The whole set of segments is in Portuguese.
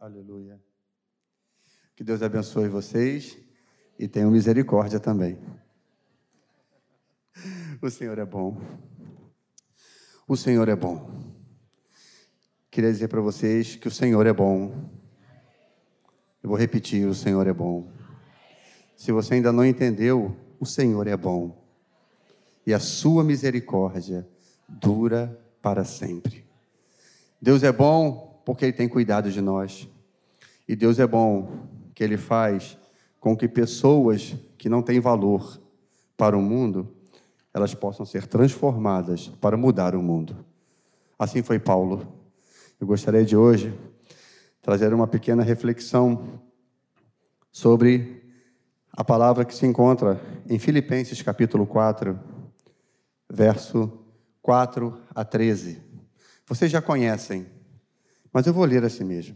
Aleluia. Que Deus abençoe vocês e tenha misericórdia também. O Senhor é bom. O Senhor é bom. Queria dizer para vocês que o Senhor é bom. Eu vou repetir: o Senhor é bom. Se você ainda não entendeu, o Senhor é bom. E a sua misericórdia dura para sempre. Deus é bom porque Ele tem cuidado de nós. E Deus é bom que Ele faz com que pessoas que não têm valor para o mundo, elas possam ser transformadas para mudar o mundo. Assim foi Paulo. Eu gostaria de hoje trazer uma pequena reflexão sobre a palavra que se encontra em Filipenses capítulo 4, verso 4 a 13. Vocês já conhecem, mas eu vou ler assim mesmo.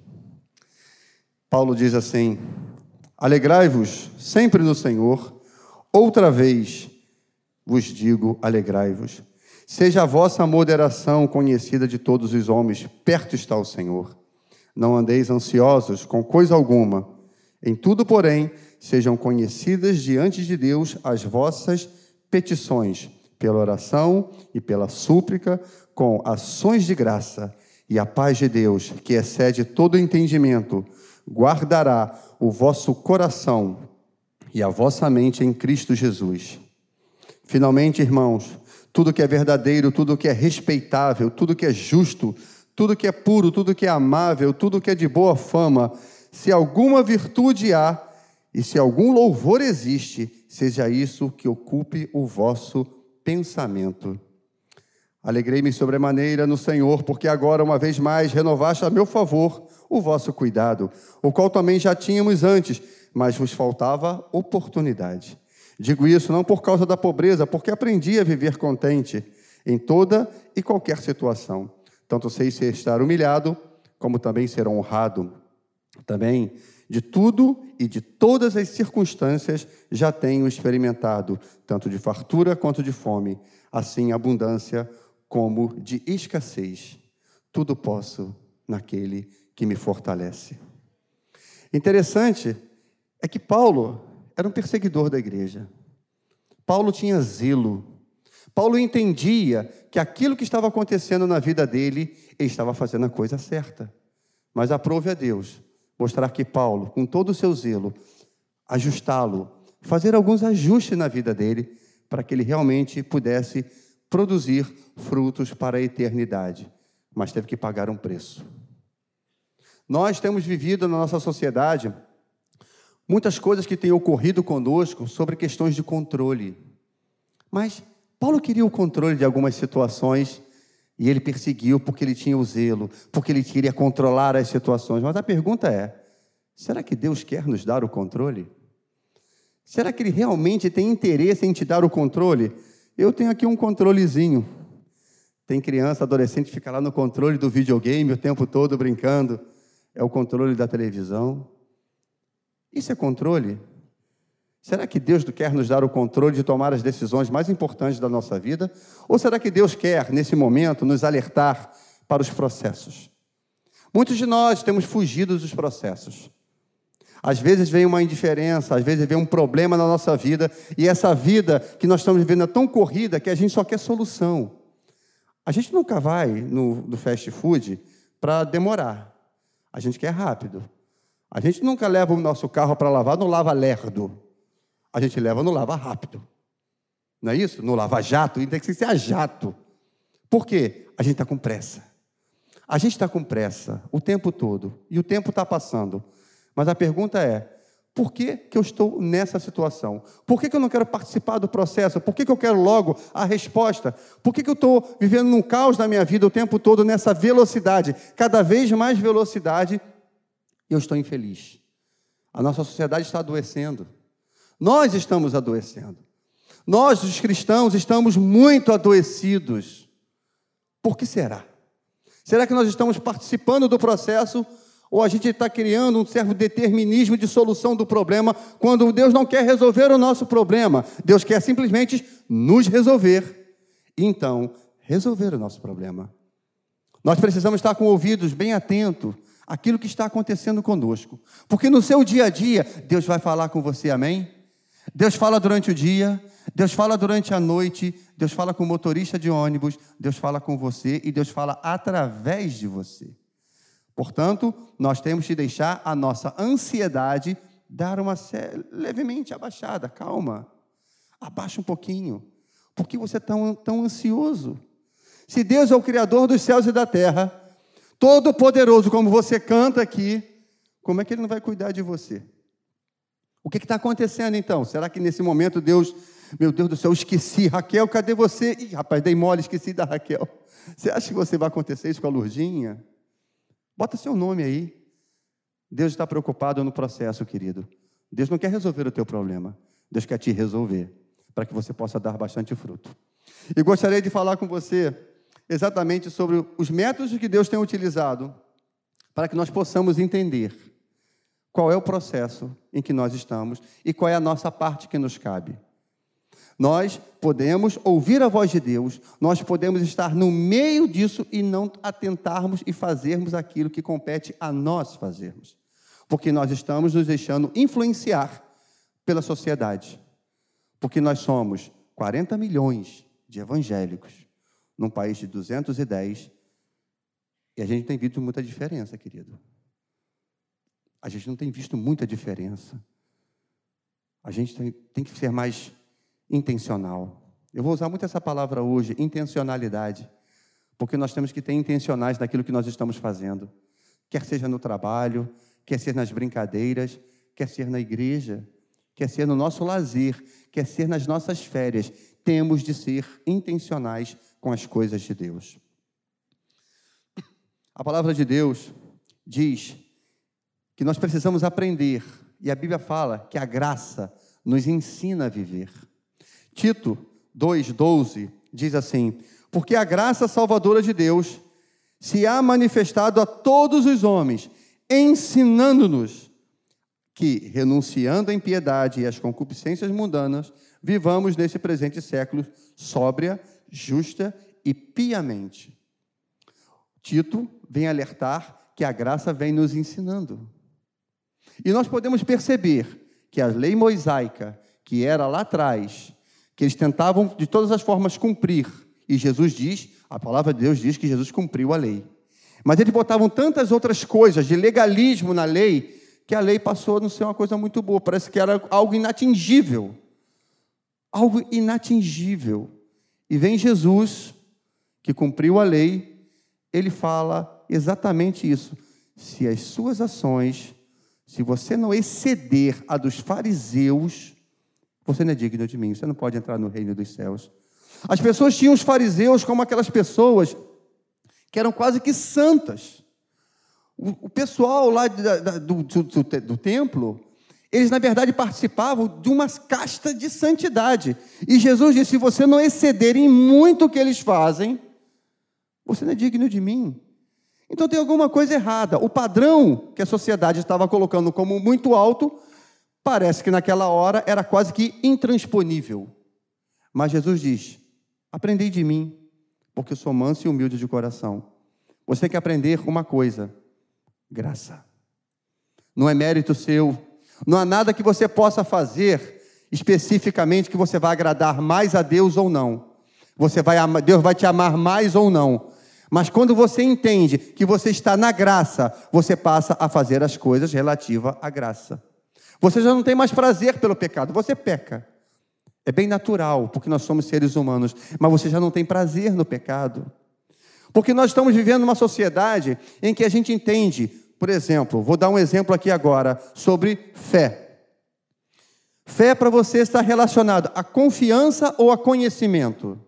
Paulo diz assim: Alegrai-vos sempre no Senhor, outra vez vos digo, alegrai-vos. Seja a vossa moderação conhecida de todos os homens, perto está o Senhor. Não andeis ansiosos com coisa alguma. Em tudo, porém, sejam conhecidas diante de Deus as vossas petições, pela oração e pela súplica, com ações de graça, e a paz de Deus, que excede todo entendimento, guardará o vosso coração e a vossa mente em Cristo Jesus. Finalmente, irmãos, tudo que é verdadeiro, tudo que é respeitável, tudo que é justo, tudo que é puro, tudo que é amável, tudo que é de boa fama, se alguma virtude há e se algum louvor existe, seja isso que ocupe o vosso pensamento. Alegrei-me sobremaneira no Senhor, porque agora, uma vez mais, renovaste a meu favor o vosso cuidado, o qual também já tínhamos antes, mas vos faltava oportunidade. Digo isso não por causa da pobreza, porque aprendi a viver contente em toda e qualquer situação. Tanto sei ser estar humilhado, como também ser honrado. Também de tudo e de todas as circunstâncias já tenho experimentado, tanto de fartura quanto de fome, assim abundância como de escassez. Tudo posso naquele que me fortalece. Interessante é que Paulo era um perseguidor da igreja. Paulo tinha zelo. Paulo entendia que aquilo que estava acontecendo na vida dele, ele estava fazendo a coisa certa. Mas aprove a Deus mostrar que Paulo, com todo o seu zelo, ajustá-lo, fazer alguns ajustes na vida dele, para que ele realmente pudesse produzir frutos para a eternidade, mas teve que pagar um preço. Nós temos vivido na nossa sociedade muitas coisas que têm ocorrido conosco sobre questões de controle. Mas Paulo queria o controle de algumas situações e ele perseguiu porque ele tinha o zelo, porque ele queria controlar as situações. Mas a pergunta é: será que Deus quer nos dar o controle? Será que ele realmente tem interesse em te dar o controle? Eu tenho aqui um controlezinho. Tem criança, adolescente fica lá no controle do videogame o tempo todo brincando. É o controle da televisão. Isso é controle? Será que Deus quer nos dar o controle de tomar as decisões mais importantes da nossa vida? Ou será que Deus quer, nesse momento, nos alertar para os processos? Muitos de nós temos fugido dos processos. Às vezes vem uma indiferença, às vezes vem um problema na nossa vida, e essa vida que nós estamos vivendo é tão corrida que a gente só quer solução. A gente nunca vai no, no fast food para demorar, a gente quer rápido. A gente nunca leva o nosso carro para lavar no lava lerdo, a gente leva no lava rápido. Não é isso? No lava jato, e tem que ser a jato. Por quê? A gente está com pressa. A gente está com pressa o tempo todo, e o tempo está passando. Mas a pergunta é: por que, que eu estou nessa situação? Por que, que eu não quero participar do processo? Por que, que eu quero logo a resposta? Por que, que eu estou vivendo num caos na minha vida o tempo todo nessa velocidade? Cada vez mais velocidade eu estou infeliz. A nossa sociedade está adoecendo. Nós estamos adoecendo. Nós, os cristãos, estamos muito adoecidos. Por que será? Será que nós estamos participando do processo ou a gente está criando um certo determinismo de solução do problema, quando Deus não quer resolver o nosso problema, Deus quer simplesmente nos resolver. Então, resolver o nosso problema. Nós precisamos estar com ouvidos bem atentos aquilo que está acontecendo conosco. Porque no seu dia a dia, Deus vai falar com você, amém? Deus fala durante o dia, Deus fala durante a noite, Deus fala com o motorista de ônibus, Deus fala com você e Deus fala através de você. Portanto, nós temos que deixar a nossa ansiedade dar uma levemente abaixada, calma. Abaixa um pouquinho. Por que você é tão, tão ansioso? Se Deus é o Criador dos céus e da terra, todo-poderoso, como você canta aqui, como é que Ele não vai cuidar de você? O que está acontecendo então? Será que nesse momento Deus, meu Deus do céu, esqueci, Raquel, cadê você? Ih, rapaz, dei mole, esqueci da Raquel. Você acha que você vai acontecer isso com a Lurdinha? Bota seu nome aí. Deus está preocupado no processo, querido. Deus não quer resolver o teu problema. Deus quer te resolver, para que você possa dar bastante fruto. E gostaria de falar com você exatamente sobre os métodos que Deus tem utilizado para que nós possamos entender qual é o processo em que nós estamos e qual é a nossa parte que nos cabe. Nós podemos ouvir a voz de Deus, nós podemos estar no meio disso e não atentarmos e fazermos aquilo que compete a nós fazermos, porque nós estamos nos deixando influenciar pela sociedade, porque nós somos 40 milhões de evangélicos num país de 210, e a gente tem visto muita diferença, querido. A gente não tem visto muita diferença. A gente tem, tem que ser mais intencional. Eu vou usar muito essa palavra hoje, intencionalidade, porque nós temos que ter intencionais naquilo que nós estamos fazendo, quer seja no trabalho, quer ser nas brincadeiras, quer ser na igreja, quer ser no nosso lazer, quer ser nas nossas férias. Temos de ser intencionais com as coisas de Deus. A palavra de Deus diz que nós precisamos aprender, e a Bíblia fala que a graça nos ensina a viver. Tito 2,12 diz assim: Porque a graça salvadora de Deus se há manifestado a todos os homens, ensinando-nos que, renunciando à impiedade e às concupiscências mundanas, vivamos nesse presente século sóbria, justa e piamente. Tito vem alertar que a graça vem nos ensinando. E nós podemos perceber que a lei mosaica, que era lá atrás, que eles tentavam de todas as formas cumprir, e Jesus diz, a palavra de Deus diz que Jesus cumpriu a lei. Mas eles botavam tantas outras coisas de legalismo na lei, que a lei passou a não ser uma coisa muito boa, parece que era algo inatingível. Algo inatingível. E vem Jesus, que cumpriu a lei, ele fala exatamente isso. Se as suas ações, se você não exceder a dos fariseus, você não é digno de mim, você não pode entrar no reino dos céus. As pessoas tinham os fariseus como aquelas pessoas que eram quase que santas. O, pessoal lá do, do, do, do templo eles, na verdade, participavam de uma casta de santidade. E Jesus disse: se você não exceder em muito o que eles fazem, você não é digno de mim. Então tem alguma coisa errada. O padrão que a sociedade estava colocando como muito alto, parece que naquela hora era quase que intransponível. Mas Jesus diz: aprendei de mim, porque eu sou manso e humilde de coração. Você tem que aprender uma coisa: graça. Não é mérito seu, não há nada que você possa fazer especificamente que você vai agradar mais a Deus ou não. Você vai Deus vai te amar mais ou não. Mas quando você entende que você está na graça, você passa a fazer as coisas relativas à graça. Você já não tem mais prazer pelo pecado, você peca. É bem natural, porque nós somos seres humanos, mas você já não tem prazer no pecado. Porque nós estamos vivendo uma sociedade em que a gente entende por exemplo, vou dar um exemplo aqui agora sobre fé. Fé para você está relacionado a confiança ou a conhecimento?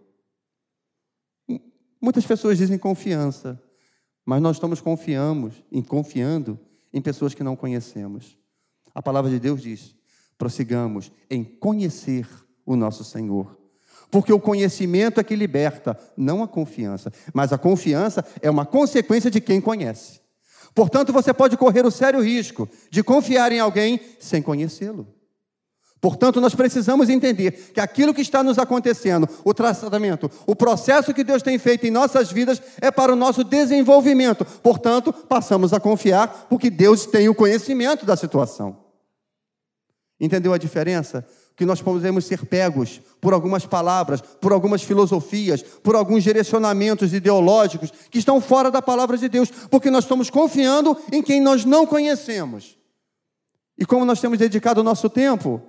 Muitas pessoas dizem confiança, mas nós estamos confiamos, em confiando em pessoas que não conhecemos. A palavra de Deus diz: prossigamos em conhecer o nosso Senhor. Porque o conhecimento é que liberta, não a confiança. Mas a confiança é uma consequência de quem conhece. Portanto, você pode correr o sério risco de confiar em alguém sem conhecê-lo. Portanto, nós precisamos entender que aquilo que está nos acontecendo, o tratamento, o processo que Deus tem feito em nossas vidas é para o nosso desenvolvimento. Portanto, passamos a confiar porque Deus tem o conhecimento da situação. Entendeu a diferença? Que nós podemos ser pegos por algumas palavras, por algumas filosofias, por alguns direcionamentos ideológicos que estão fora da palavra de Deus, porque nós estamos confiando em quem nós não conhecemos. E como nós temos dedicado o nosso tempo?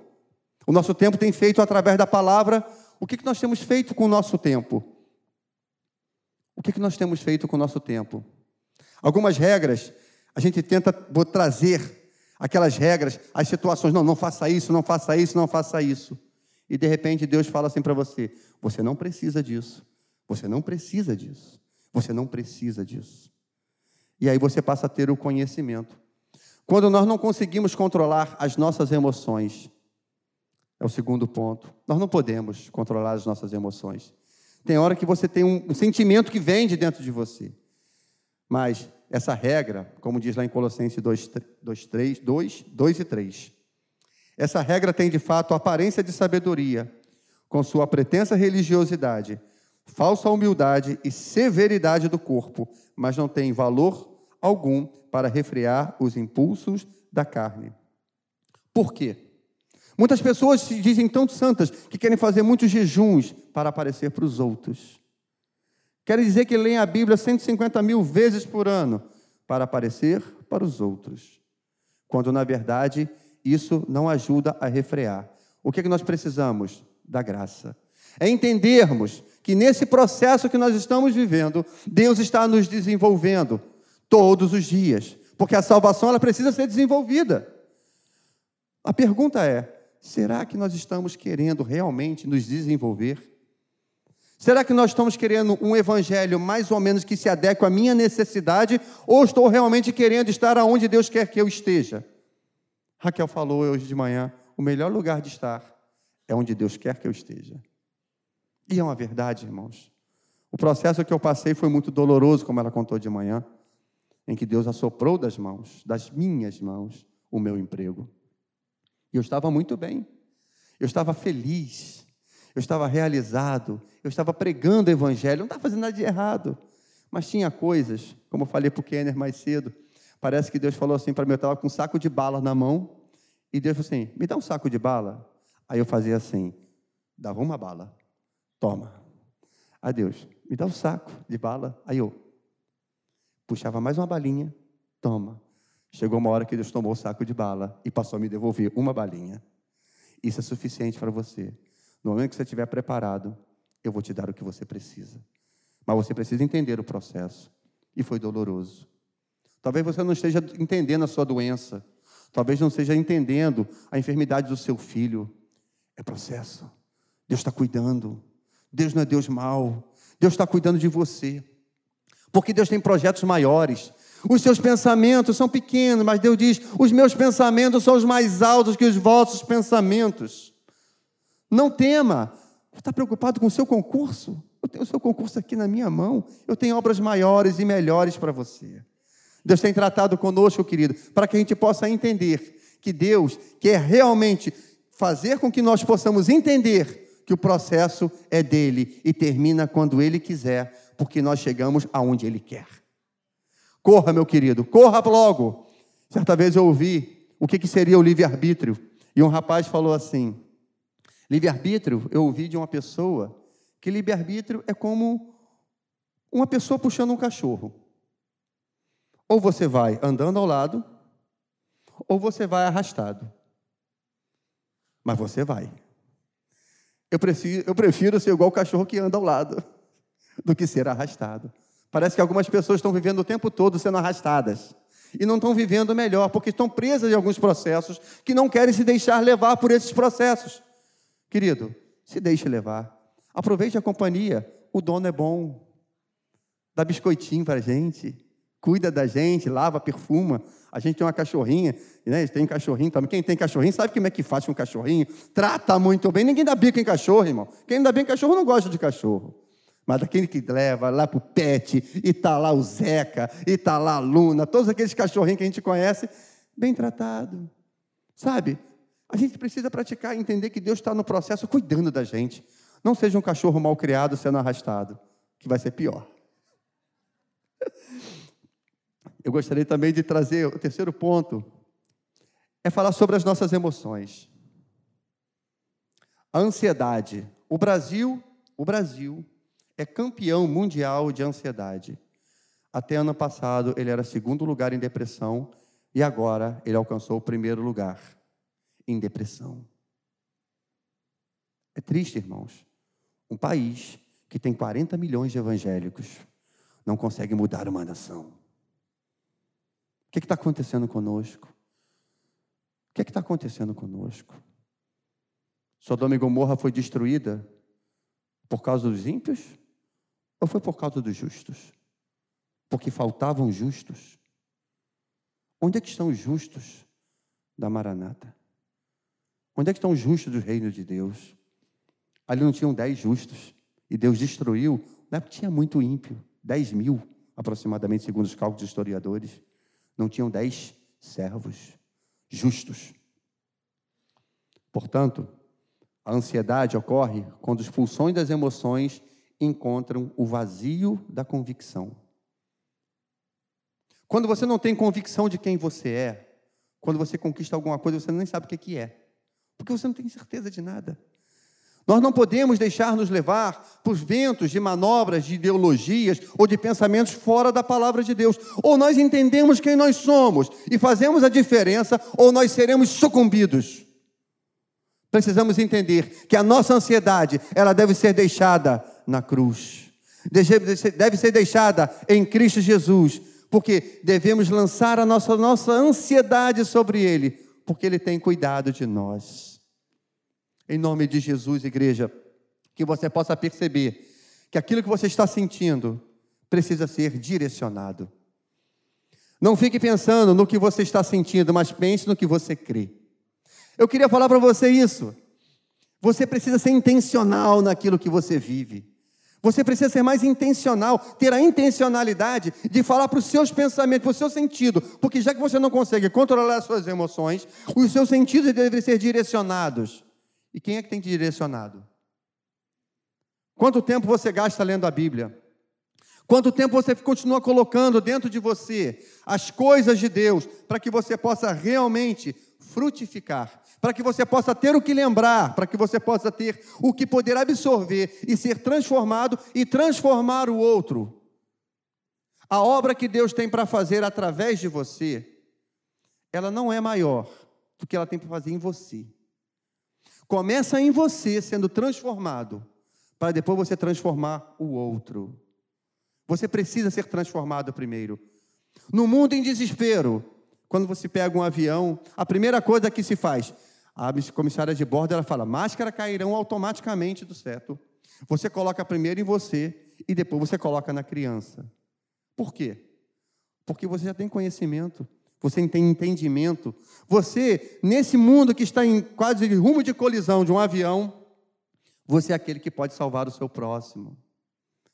O nosso tempo tem feito através da palavra. O que, nós temos feito com o nosso tempo? O que nós temos feito com o nosso tempo? Algumas regras, a gente tenta trazer aquelas regras, as situações, não, não faça isso, não faça isso, não faça isso. E de repente Deus fala assim para você: você não precisa disso, você não precisa disso, você não precisa disso. E aí você passa a ter o conhecimento. Quando nós não conseguimos controlar as nossas emoções, é o segundo ponto. Nós não podemos controlar as nossas emoções. Tem hora que você tem um, sentimento que vem de dentro de você. Mas essa regra, como diz lá em Colossenses 2, 2, 3, 2, 2 e 3, essa regra tem de fato aparência de sabedoria, com sua pretensa religiosidade, falsa humildade e severidade do corpo, mas não tem valor algum para refrear os impulsos da carne. Por quê? Muitas pessoas se dizem tão santas que querem fazer muitos jejuns para aparecer para os outros. Querem dizer que leem a Bíblia 150 mil vezes por ano para aparecer para os outros. Quando, na verdade, isso não ajuda a refrear. O que, é que nós precisamos? Da graça. É entendermos que nesse processo que nós estamos vivendo, Deus está nos desenvolvendo todos os dias. Porque a salvação ela precisa ser desenvolvida. A pergunta é: Será que nós estamos querendo realmente nos desenvolver? Será que nós estamos querendo um evangelho mais ou menos que se adeque à minha necessidade, ou estou realmente querendo estar aonde Deus quer que eu esteja? Raquel falou hoje de manhã: o melhor lugar de estar é onde Deus quer que eu esteja. E é uma verdade, irmãos. O processo que eu passei foi muito doloroso, como ela contou de manhã, em que Deus assoprou das mãos, das minhas mãos, o meu emprego. E eu estava muito bem. Eu estava feliz. Eu estava realizado. Eu estava pregando o evangelho. Não estava fazendo nada de errado. Mas tinha coisas, como eu falei para o Kenner mais cedo. Parece que Deus falou assim para mim. Eu estava com um saco de bala na mão. E Deus falou assim: me dá um saco de bala. Aí eu fazia assim: dava uma bala. Toma. Aí Deus, me dá um saco de bala. Aí eu puxava mais uma balinha. Toma. Chegou uma hora que Deus tomou o saco de bala e passou a me devolver uma balinha. Isso é suficiente para você. No momento que você estiver preparado, eu vou te dar o que você precisa. Mas você precisa entender o processo. E foi doloroso. Talvez você não esteja entendendo a sua doença. Talvez não esteja entendendo a enfermidade do seu filho. É processo. Deus está cuidando. Deus não é Deus mau. Deus está cuidando de você. Porque Deus tem projetos maiores. Os seus pensamentos são pequenos, mas Deus diz: os meus pensamentos são os mais altos que os vossos pensamentos. Não tema. Está preocupado com o seu concurso? Eu tenho o seu concurso aqui na minha mão. Eu tenho obras maiores e melhores para você. Deus tem tratado conosco, querido, para que a gente possa entender que Deus quer realmente fazer com que nós possamos entender que o processo é dele e termina quando ele quiser, porque nós chegamos aonde ele quer. Corra, meu querido, corra logo. Certa vez eu ouvi o que, que seria o livre-arbítrio. E um rapaz falou assim: livre-arbítrio, eu ouvi de uma pessoa que livre-arbítrio é como uma pessoa puxando um cachorro. Ou você vai andando ao lado, ou você vai arrastado. Mas você vai. Eu eu prefiro ser igual o cachorro que anda ao lado do que ser arrastado. Parece que algumas pessoas estão vivendo o tempo todo sendo arrastadas. E não estão vivendo melhor, porque estão presas em alguns processos que não querem se deixar levar por esses processos. Querido, se deixe levar. Aproveite a companhia. O dono é bom. Dá biscoitinho para a gente. Cuida da gente, lava, perfuma. A gente tem uma cachorrinha, né? Tem um cachorrinho também. Quem tem cachorrinho sabe como é que faz com um cachorrinho. Trata muito bem. Ninguém dá bico em cachorro, irmão. Quem dá bem em cachorro não gosta de cachorro. Mas aquele que leva lá para o pet, e está lá o Zeca, e está lá a Luna, todos aqueles cachorrinhos que a gente conhece, bem tratado. Sabe? A gente precisa praticar e entender que Deus está no processo cuidando da gente. Não seja um cachorro mal criado sendo arrastado, que vai ser pior. Eu gostaria também de trazer o terceiro ponto, é falar sobre as nossas emoções. A ansiedade. O Brasil, o Brasil é campeão mundial de ansiedade. Até ano passado ele era segundo lugar em depressão e agora ele alcançou o primeiro lugar em depressão. É triste, irmãos. Um país que tem 40 milhões de evangélicos não consegue mudar uma nação. O que está acontecendo conosco? O que está acontecendo conosco? Sodoma e Gomorra foi destruída por causa dos ímpios ou foi por causa dos justos? Porque faltavam justos. Onde é que estão os justos da Maranata? Onde é que estão os justos do reino de Deus? Ali não tinham dez justos. E Deus destruiu. Não é porque tinha muito ímpio. Dez mil, aproximadamente, segundo os cálculos dos historiadores. Não tinham dez servos justos. Portanto, a ansiedade ocorre quando os pulsões das emoções encontram o vazio da convicção. Quando você não tem convicção de quem você é, quando você conquista alguma coisa, você nem sabe o que é, porque você não tem certeza de nada. Nós não podemos deixar nos levar por ventos de manobras, de ideologias ou de pensamentos fora da palavra de Deus. Ou nós entendemos quem nós somos e fazemos a diferença, ou nós seremos sucumbidos. Precisamos entender que a nossa ansiedade, ela deve ser deixada na cruz. Deve ser deixada em Cristo Jesus, porque devemos lançar a nossa, nossa ansiedade sobre Ele, porque Ele tem cuidado de nós. Em nome de Jesus, igreja, que você possa perceber que aquilo que você está sentindo precisa ser direcionado. Não fique pensando no que você está sentindo, mas pense no que você crê. Eu queria falar para você isso. Você precisa ser intencional naquilo que você vive. Você precisa ser mais intencional, ter a intencionalidade de falar para os seus pensamentos, para o seu sentido, porque já que você não consegue controlar as suas emoções, os seus sentidos devem ser direcionados. E quem é que tem direcionado? Quanto tempo você gasta lendo a Bíblia? Quanto tempo você continua colocando dentro de você as coisas de Deus para que você possa realmente frutificar, para que você possa ter o que lembrar, para que você possa ter o que poder absorver e ser transformado e transformar o outro. A obra que Deus tem para fazer através de você, ela não é maior do que ela tem para fazer em você. Começa em você sendo transformado, para depois você transformar o outro. Você precisa ser transformado primeiro. No mundo em desespero, quando você pega um avião, a primeira coisa que se faz, a comissária de bordo ela fala: máscara cairão automaticamente do teto. Você coloca primeiro em você e depois você coloca na criança. Por quê? Porque você já tem conhecimento, você tem entendimento. Você, nesse mundo que está em quase rumo de colisão de um avião, você é aquele que pode salvar o seu próximo.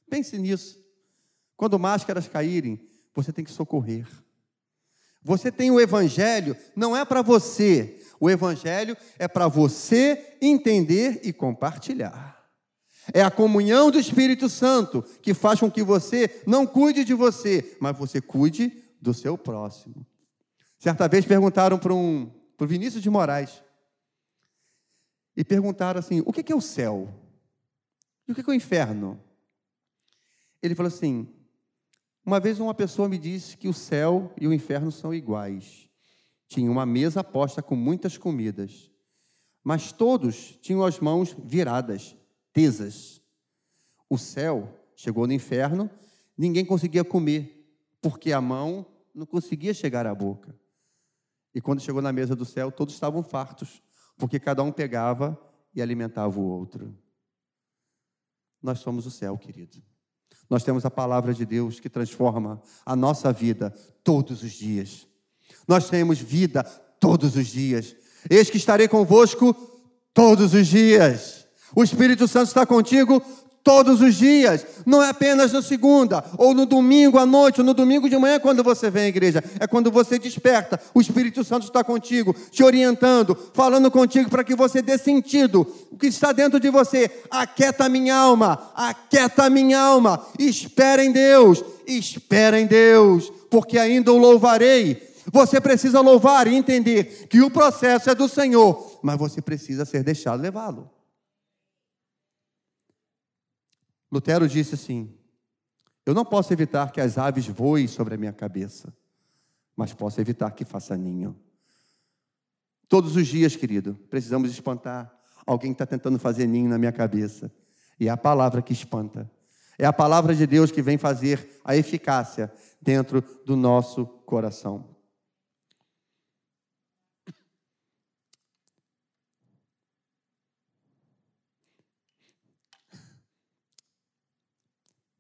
Pense nisso. Quando máscaras caírem, você tem que socorrer. Você tem o evangelho, não é para você. O evangelho é para você entender e compartilhar. É a comunhão do Espírito Santo que faz com que você não cuide de você, mas você cuide do seu próximo. Certa vez perguntaram para um, para o Vinícius de Moraes, e perguntaram assim: o que é o céu? E o que é o inferno? Ele falou assim: uma vez uma pessoa me disse que o céu e o inferno são iguais. Tinha uma mesa posta com muitas comidas, mas todos tinham as mãos viradas, tesas. O céu chegou no inferno, ninguém conseguia comer, porque a mão não conseguia chegar à boca. E quando chegou na mesa do céu, todos estavam fartos, porque cada um pegava e alimentava o outro. Nós somos o céu, querido. Nós temos a palavra de Deus que transforma a nossa vida todos os dias. Nós temos vida todos os dias. Eis que estarei convosco todos os dias. O Espírito Santo está contigo todos os dias, não é apenas na segunda, ou no domingo à noite, ou no domingo de manhã, quando você vem à igreja, é quando você desperta, o Espírito Santo está contigo, te orientando, falando contigo para que você dê sentido, o que está dentro de você, aquieta minha alma, aquieta minha alma, espera em Deus, espera em Deus, porque ainda o louvarei. Você precisa louvar e entender que o processo é do Senhor, mas você precisa ser deixado levá-lo. Lutero disse assim: Eu não posso evitar que as aves voem sobre a minha cabeça, mas posso evitar que faça ninho. Todos os dias, querido, precisamos espantar alguém que está tentando fazer ninho na minha cabeça. E é a palavra que espanta. É a palavra de Deus que vem fazer a eficácia dentro do nosso coração.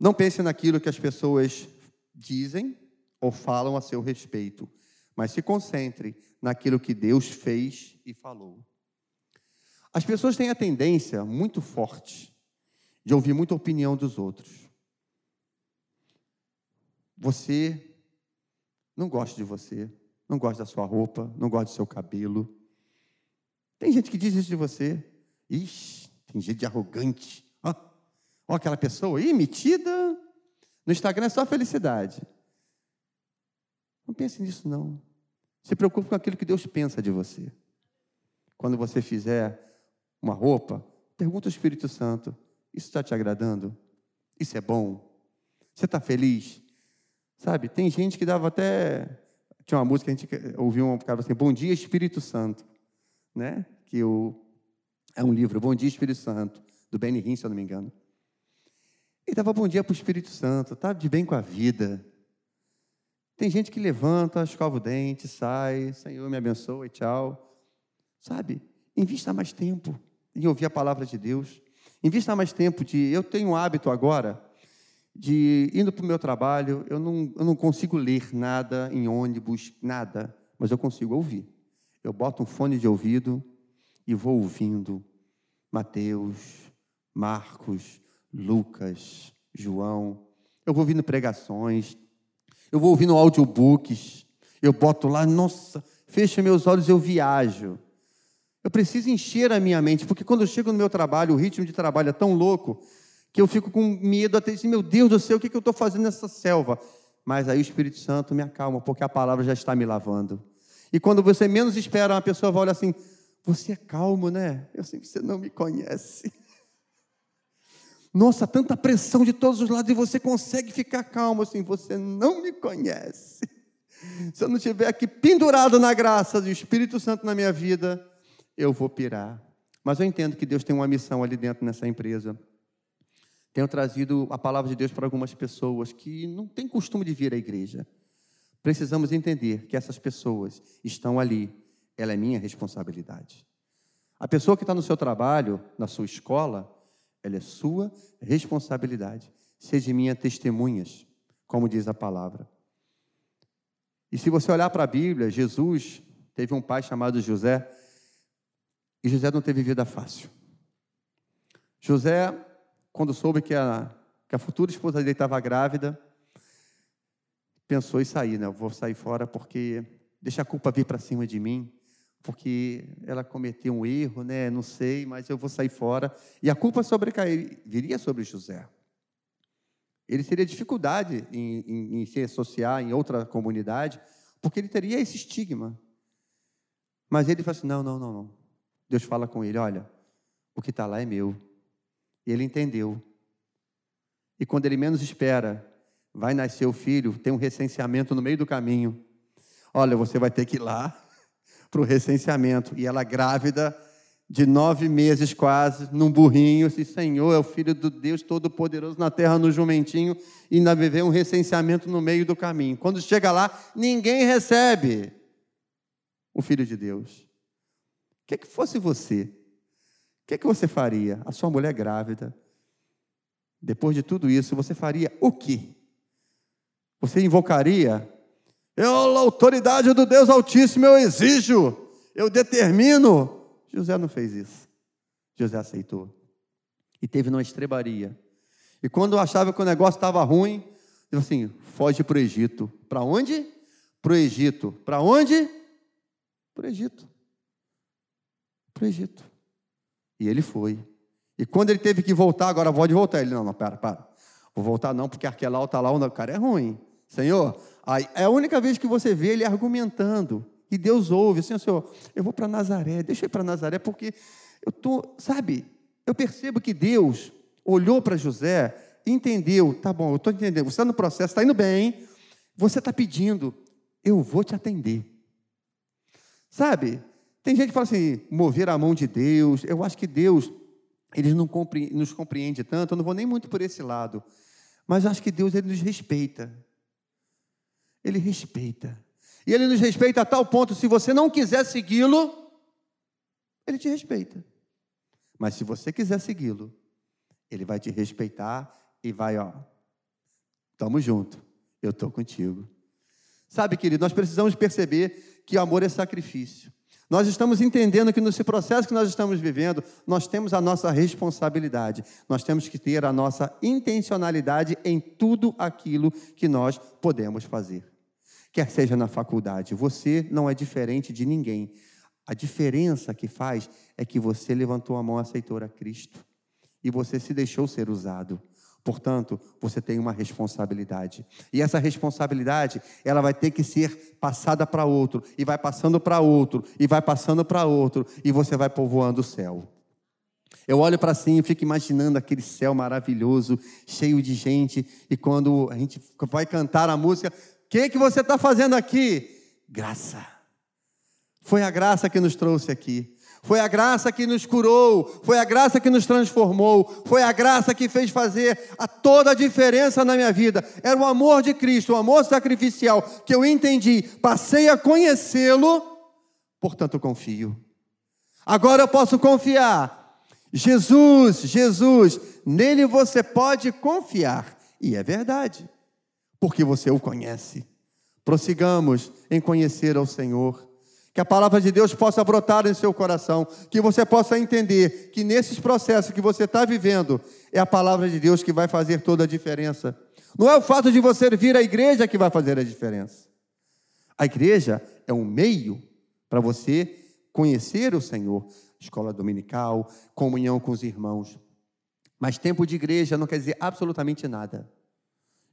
Não pense naquilo que as pessoas dizem ou falam a seu respeito, mas se concentre naquilo que Deus fez e falou. As pessoas têm a tendência muito forte de ouvir muita opinião dos outros. Você não gosta de você, não gosta da sua roupa, não gosta do seu cabelo. Tem gente que diz isso de você. Ixi, tem gente arrogante. Olha aquela pessoa aí, metida. No Instagram é só felicidade. Não pense nisso, não. Se preocupe com aquilo que Deus pensa de você. Quando você fizer uma roupa, pergunta ao Espírito Santo: Isso está te agradando? Isso é bom? Você está feliz? Sabe, tem gente que dava até. Tinha uma música, a gente ouviu um cara assim: Bom dia, Espírito Santo. Né? Que o... é um livro, Bom dia, Espírito Santo, do Benny Hinn, se eu não me engano. Ele dava bom dia para o Espírito Santo, está de bem com a vida. Tem gente que levanta, escova o dente, sai, Senhor me abençoe, tchau. Sabe? Invista mais tempo em ouvir a palavra de Deus. Invista mais tempo de. Eu tenho um hábito agora de indo para o meu trabalho, eu não, eu não consigo ler nada em ônibus, nada, mas eu consigo ouvir. Eu boto um fone de ouvido e vou ouvindo Mateus, Marcos, Lucas, João. Eu vou ouvindo pregações, eu vou ouvindo audiobooks, eu boto lá, nossa, fecha meus olhos, eu viajo. Eu preciso encher a minha mente, porque quando eu chego no meu trabalho, o ritmo de trabalho é tão louco que eu fico com medo até assim, meu Deus do céu, o que eu estou fazendo nessa selva? Mas aí o Espírito Santo me acalma, porque a palavra já está me lavando. E quando você menos espera, uma pessoa vai olhar assim, você é calmo, né? Eu sei que você não me conhece. Nossa, tanta pressão de todos os lados e você consegue ficar calmo assim, você não me conhece. Se eu não estiver aqui pendurado na graça do Espírito Santo na minha vida, eu vou pirar. Mas eu entendo que Deus tem uma missão ali dentro nessa empresa. Tenho trazido a palavra de Deus para algumas pessoas que não têm costume de vir à igreja. Precisamos entender que essas pessoas estão ali, ela é minha responsabilidade. A pessoa que está no seu trabalho, na sua escola, ela é sua responsabilidade. Seja minha testemunhas, como diz a palavra. E se você olhar para a Bíblia, Jesus teve um pai chamado José, e José não teve vida fácil. José, quando soube que a, que a futura esposa dele estava grávida, pensou em sair, né? Eu vou sair fora porque deixa a culpa vir para cima de mim porque ela cometeu um erro, né? Não sei, mas eu vou sair fora. E a culpa viria sobre José. Ele teria dificuldade em, em, em se associar em outra comunidade, porque ele teria esse estigma. Mas ele fala assim: não, não, não, não. Deus fala com ele: olha, o que está lá é meu. E ele entendeu. E quando ele menos espera, vai nascer o filho, tem um recenseamento no meio do caminho. Olha, você vai ter que ir lá para o recenseamento. E ela grávida, de nove meses quase, num burrinho, disse, Senhor, é o Filho do Deus Todo-Poderoso na terra, no jumentinho, e ainda viver um recenseamento no meio do caminho. Quando chega lá, ninguém recebe o Filho de Deus. O que, que fosse você? O que, que você faria? A sua mulher grávida. Depois de tudo isso, você faria o quê? Você invocaria eu, a autoridade do Deus Altíssimo, eu exijo, eu determino. José não fez isso. José aceitou. E teve numa estrebaria E quando achava que o negócio estava ruim, ele assim: foge para o Egito. Para onde? Para o Egito. Para onde? Para o Egito. Para o Egito. E ele foi. E quando ele teve que voltar, agora pode voltar. Ele: não, não, para, para. Vou voltar não, porque Arquelau está lá, o cara é ruim. Senhor, é a única vez que você vê ele argumentando. E Deus ouve, assim, Senhor, eu vou para Nazaré, deixa eu ir para Nazaré, porque eu estou, sabe, eu percebo que Deus olhou para José, entendeu, tá bom, eu estou entendendo, você está no processo, está indo bem, você está pedindo, eu vou te atender. Sabe, tem gente que fala assim, mover a mão de Deus, eu acho que Deus, ele não compreende, nos compreende tanto, eu não vou nem muito por esse lado, mas acho que Deus, ele nos respeita. Ele respeita. E ele nos respeita a tal ponto, se você não quiser segui-lo, ele te respeita. Mas se você quiser segui-lo, ele vai te respeitar e vai, ó, tamo junto, eu estou contigo. Sabe, querido, nós precisamos perceber que o amor é sacrifício. Nós estamos entendendo que nesse processo que nós estamos vivendo, nós temos a nossa responsabilidade, nós temos que ter a nossa intencionalidade em tudo aquilo que nós podemos fazer quer seja na faculdade. Você não é diferente de ninguém. A diferença que faz é que você levantou a mão aceitou a Cristo. E você se deixou ser usado. Portanto, você tem uma responsabilidade. E essa responsabilidade, ela vai ter que ser passada para outro, e vai passando para outro, e vai passando para outro, e você vai povoando o céu. Eu olho para cima e fico imaginando aquele céu maravilhoso, cheio de gente, e quando a gente vai cantar a música, que, que você está fazendo aqui? Graça. Foi a graça que nos trouxe aqui. Foi a graça que nos curou, foi a graça que nos transformou, foi a graça que fez fazer a toda a diferença na minha vida. Era o amor de Cristo, o amor sacrificial que eu entendi, passei a conhecê-lo, portanto confio. Agora eu posso confiar. Jesus, Jesus, nele você pode confiar. E é verdade porque você o conhece. Prossigamos em conhecer ao Senhor. Que a palavra de Deus possa brotar em seu coração, que você possa entender que nesses processos que você está vivendo, é a palavra de Deus que vai fazer toda a diferença. Não é o fato de você vir à igreja que vai fazer a diferença. A igreja é um meio para você conhecer o Senhor. Escola dominical, comunhão com os irmãos. Mas tempo de igreja não quer dizer absolutamente nada.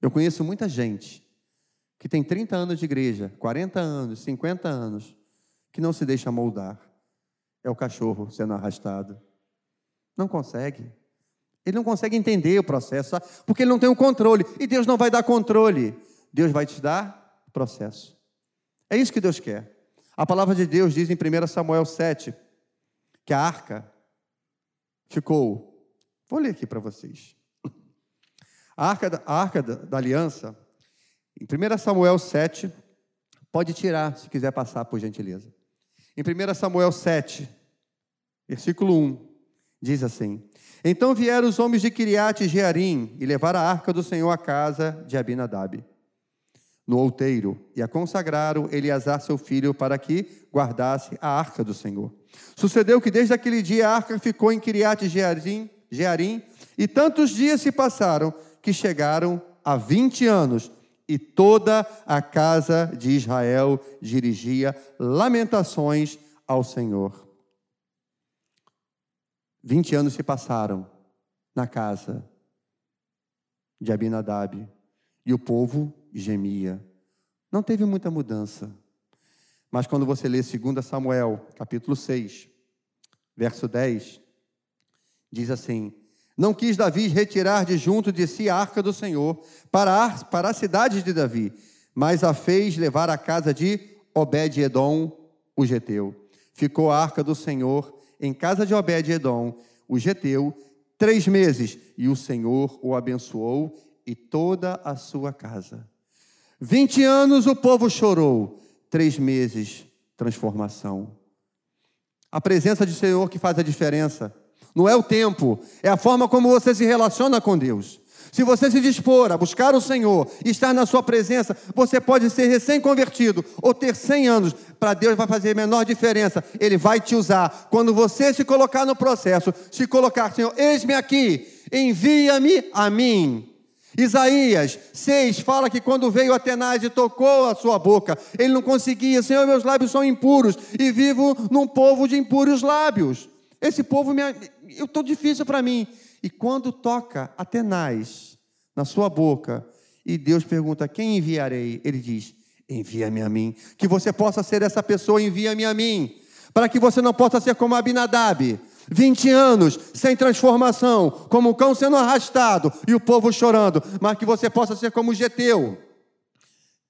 Eu conheço muita gente que tem 30 anos de igreja, 40 anos, 50 anos, que não se deixa moldar. É o cachorro sendo arrastado. Não consegue. Ele não consegue entender o processo, porque ele não tem o controle. E Deus não vai dar controle. Deus vai te dar processo. É isso que Deus quer. A palavra de Deus diz em 1 Samuel 7 que a arca ficou. Vou ler aqui para vocês. A arca, da, a arca da, aliança, em 1 Samuel 7, pode tirar, se quiser passar, por gentileza. Em 1 Samuel 7, versículo 1, diz assim: Então vieram os homens de Kiriat e Jearim e levaram a arca do Senhor à casa de Abinadab, no outeiro, e a consagraram Eleazar, seu filho, para que guardasse a arca do Senhor. Sucedeu que desde aquele dia a arca ficou em Kiriat e Jearim, Jearim e tantos dias se passaram que chegaram a 20 anos e toda a casa de Israel dirigia lamentações ao Senhor. 20 anos se passaram na casa de Abinadab e o povo gemia. Não teve muita mudança. Mas quando você lê 2 Samuel, capítulo 6, verso 10, diz assim: não quis Davi retirar de junto de si a arca do Senhor para a, para a cidade de Davi, mas a fez levar à casa de Obed-Edom, o geteu. Ficou a arca do Senhor em casa de Obed-Edom, o geteu, três meses, e o Senhor o abençoou e toda a sua casa. Vinte anos o povo chorou, três meses, transformação. A presença do Senhor que faz a diferença não é o tempo, é a forma como você se relaciona com Deus. Se você se dispor a buscar o Senhor estar na Sua presença, você pode ser recém-convertido ou ter 100 anos, para Deus vai fazer a menor diferença. Ele vai te usar. Quando você se colocar no processo, se colocar, Senhor, eis-me aqui, Envia-me a mim. Isaías 6 fala que quando veio Atenaz e tocou a sua boca, ele não conseguia, Senhor, meus lábios são impuros e vivo num povo de impuros lábios. Esse povo me, eu estou difícil para mim. E quando toca Atenaz na sua boca, e Deus pergunta: Quem enviarei? Ele diz: Envia-me a mim. Que você possa ser essa pessoa, envia-me a mim. Para que você não possa ser como Abinadab, 20 anos sem transformação, como o cão sendo arrastado e o povo chorando, mas que você possa ser como Geteu.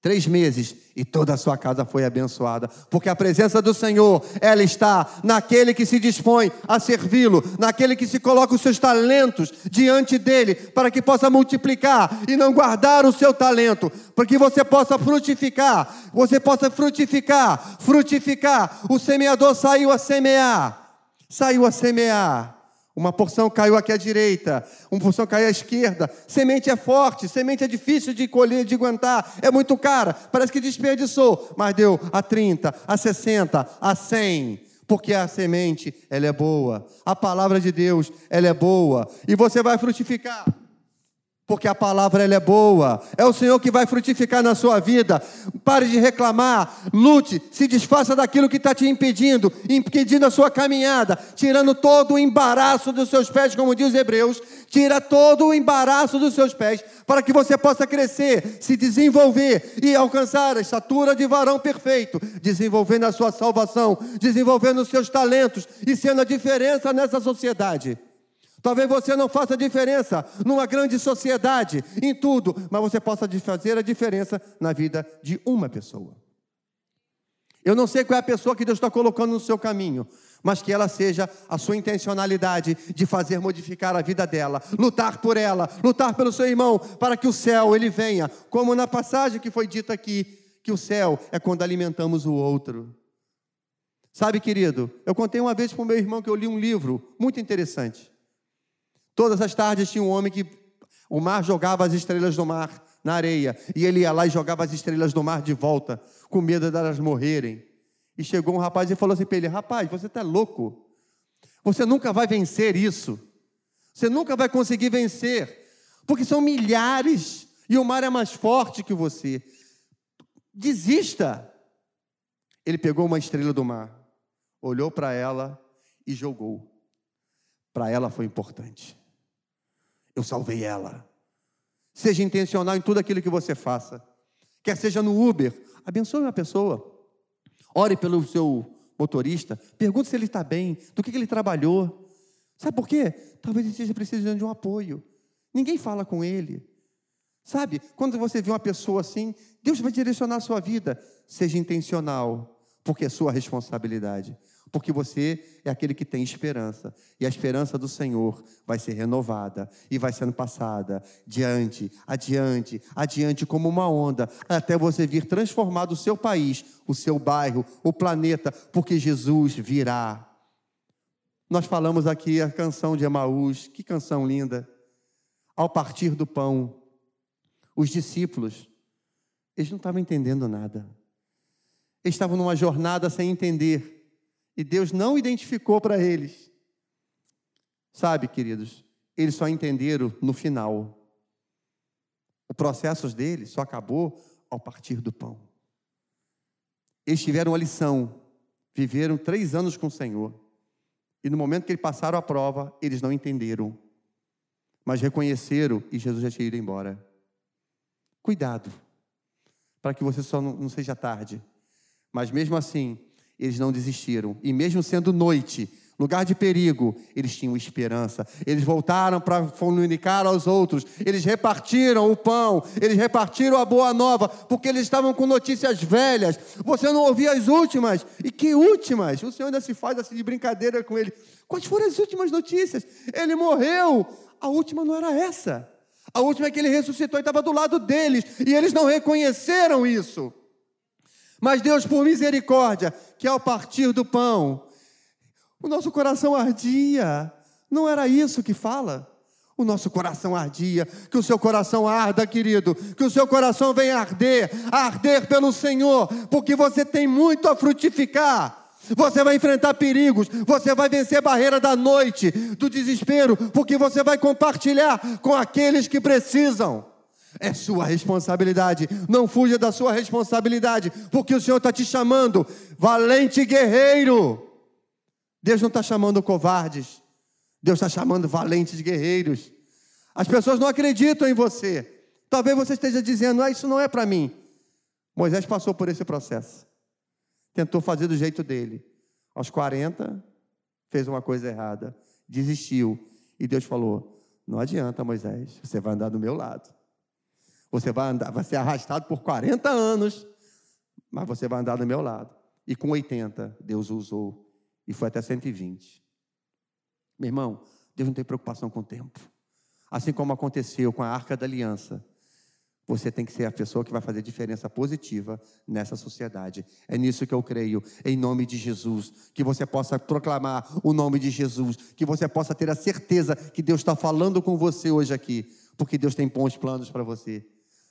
Três meses e toda a sua casa foi abençoada, porque a presença do Senhor, ela está naquele que se dispõe a servi-lo, naquele que se coloca os seus talentos diante dele, para que possa multiplicar e não guardar o seu talento, para que você possa frutificar, você possa frutificar, frutificar. O semeador saiu a semear saiu a semear. Uma porção caiu aqui à direita, uma porção caiu à esquerda. Semente é forte, semente é difícil de colher, de aguentar, é muito cara, parece que desperdiçou, mas deu a 30, a 60, a 100 porque a semente, ela é boa. A palavra de Deus, ela é boa. E você vai frutificar porque a palavra ela é boa. É o Senhor que vai frutificar na sua vida. Pare de reclamar, lute, se desfaça daquilo que está te impedindo, impedindo a sua caminhada, tirando todo o embaraço dos seus pés, como diz Hebreus, tira todo o embaraço dos seus pés, para que você possa crescer, se desenvolver e alcançar a estatura de varão perfeito, desenvolvendo a sua salvação, desenvolvendo os seus talentos e sendo a diferença nessa sociedade. Talvez você não faça diferença numa grande sociedade, em tudo, mas você possa fazer a diferença na vida de uma pessoa. Eu não sei qual é a pessoa que Deus está colocando no seu caminho, mas que ela seja a sua intencionalidade de fazer modificar a vida dela, lutar por ela, lutar pelo seu irmão, para que o céu ele venha, como na passagem que foi dita aqui, que o céu é quando alimentamos o outro. Sabe, querido, eu contei uma vez para o meu irmão que eu li um livro muito interessante. Todas as tardes tinha um homem que o mar jogava as estrelas do mar na areia, e ele ia lá e jogava as estrelas do mar de volta, com medo delas morrerem. E chegou um rapaz e falou assim para ele: Rapaz, você está louco? Você nunca vai vencer isso. Você nunca vai conseguir vencer, porque são milhares e o mar é mais forte que você. Desista. Ele pegou uma estrela do mar, olhou para ela e jogou. Para ela foi importante eu salvei ela. Seja intencional em tudo aquilo que você faça. Quer seja no Uber, abençoe uma pessoa. Ore pelo seu motorista, pergunte se ele está bem, do que, que ele trabalhou. Sabe por quê? Talvez ele esteja precisando de um apoio. Ninguém fala com ele. Sabe, quando você vê uma pessoa assim, Deus vai direcionar a sua vida. Seja intencional, porque é sua responsabilidade porque você é aquele que tem esperança, e a esperança do Senhor vai ser renovada e vai sendo passada diante, adiante, adiante, como uma onda, até você vir transformado o seu país, o seu bairro, o planeta, porque Jesus virá. Nós falamos aqui a canção de Emaús, que canção linda. Ao partir do pão, os discípulos, eles não estavam entendendo nada. Eles estavam numa jornada sem entender e Deus não identificou para eles. Sabe, queridos, eles só entenderam no final. O processo deles só acabou ao partir do pão. Eles tiveram a lição, viveram três anos com o Senhor. E no momento que eles passaram a prova, eles não entenderam. Mas reconheceram e Jesus já tinha ido embora. Cuidado, para que você só não, não seja tarde. Mas mesmo assim, eles não desistiram. E mesmo sendo noite, lugar de perigo, eles tinham esperança. Eles voltaram para comunicar aos outros. Eles repartiram o pão, eles repartiram a boa nova, porque eles estavam com notícias velhas. Você não ouvia as últimas. E que últimas? O Senhor ainda se faz assim de brincadeira com ele. Quais foram as últimas notícias? Ele morreu. A última não era essa. A última é que ele ressuscitou e estava do lado deles. E eles não reconheceram isso. Mas Deus, por misericórdia, que ao partir do pão, o nosso coração ardia. Não era isso que fala? O nosso coração ardia, que o seu coração arda, querido, que o seu coração venha arder, arder pelo Senhor, porque você tem muito a frutificar. Você vai enfrentar perigos, você vai vencer a barreira da noite, do desespero, porque você vai compartilhar com aqueles que precisam. É sua responsabilidade. Não fuja da sua responsabilidade, porque o Senhor está te chamando, valente guerreiro. Deus não está chamando covardes, Deus está chamando valentes guerreiros. As pessoas não acreditam em você. Talvez você esteja dizendo, ah, isso não é para mim. Moisés passou por esse processo. Tentou fazer do jeito dele. Aos 40, fez uma coisa errada. Desistiu. E Deus falou: Não adianta, Moisés, você vai andar do meu lado. Você vai andar, vai ser arrastado por 40 anos, mas você vai andar do meu lado. E com 80, Deus usou. E foi até 120. Meu irmão, Deus não tem preocupação com o tempo. Assim como aconteceu com a arca da aliança. Você tem que ser a pessoa que vai fazer diferença positiva nessa sociedade. É nisso que eu creio, em nome de Jesus. Que você possa proclamar o nome de Jesus. Que você possa ter a certeza que Deus está falando com você hoje aqui. Porque Deus tem bons planos para você.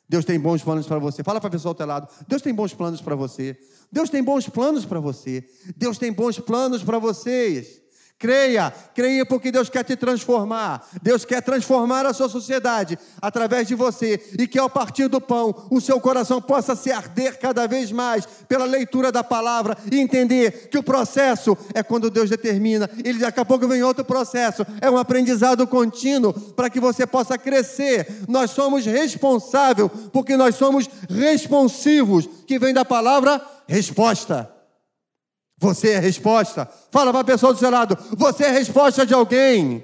Deus tem bons planos para você. Fala para a pessoa ao teu lado. Deus tem bons planos para você. Deus tem bons planos para você. Deus tem bons planos para vocês. Creia, creia porque Deus quer te transformar. Deus quer transformar a sua sociedade através de você e que ao partir do pão o seu coração possa se arder cada vez mais pela leitura da palavra e entender que o processo é quando Deus determina. Ele daqui a pouco vem outro processo. É um aprendizado contínuo para que você possa crescer. Nós somos responsáveis porque nós somos responsivos, que vem da palavra resposta. Você é a resposta. Fala para a pessoa do seu lado: você é a resposta de alguém.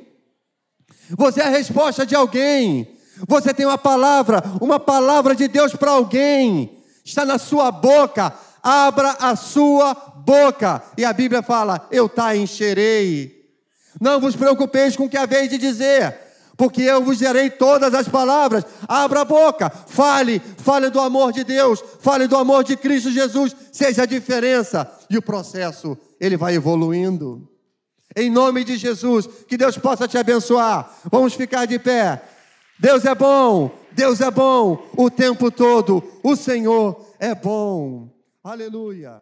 Você é a resposta de alguém. Você tem uma palavra, uma palavra de Deus para alguém. Está na sua boca. Abra a sua boca. E a Bíblia fala: Eu tá encherei. Não vos preocupeis com o que haveis de dizer porque eu vos darei todas as palavras. Abra a boca, fale, fale do amor de Deus, fale do amor de Cristo Jesus, seja a diferença. E o processo, ele vai evoluindo. Em nome de Jesus, que Deus possa te abençoar. Vamos ficar de pé. Deus é bom, Deus é bom o tempo todo. O Senhor é bom. Aleluia.